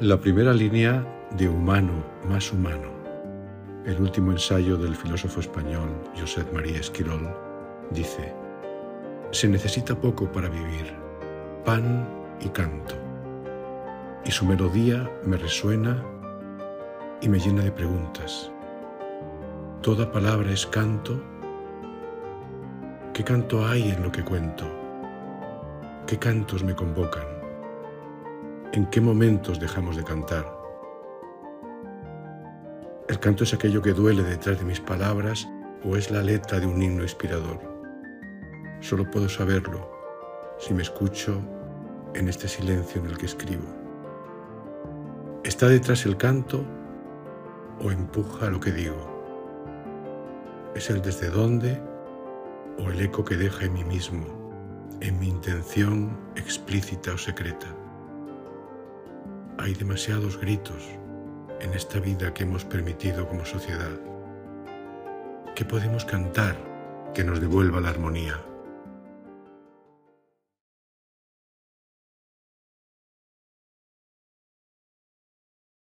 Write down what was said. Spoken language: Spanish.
La primera línea de Humano más humano, el último ensayo del filósofo español Josep María Esquirol, dice, se necesita poco para vivir, pan y canto, y su melodía me resuena y me llena de preguntas. Toda palabra es canto. ¿Qué canto hay en lo que cuento? ¿Qué cantos me convocan? ¿En qué momentos dejamos de cantar? ¿El canto es aquello que duele detrás de mis palabras o es la letra de un himno inspirador? Solo puedo saberlo si me escucho en este silencio en el que escribo. ¿Está detrás el canto o empuja lo que digo? ¿Es el desde dónde o el eco que deja en mí mismo, en mi intención explícita o secreta? Hay demasiados gritos en esta vida que hemos permitido como sociedad. ¿Qué podemos cantar que nos devuelva la armonía?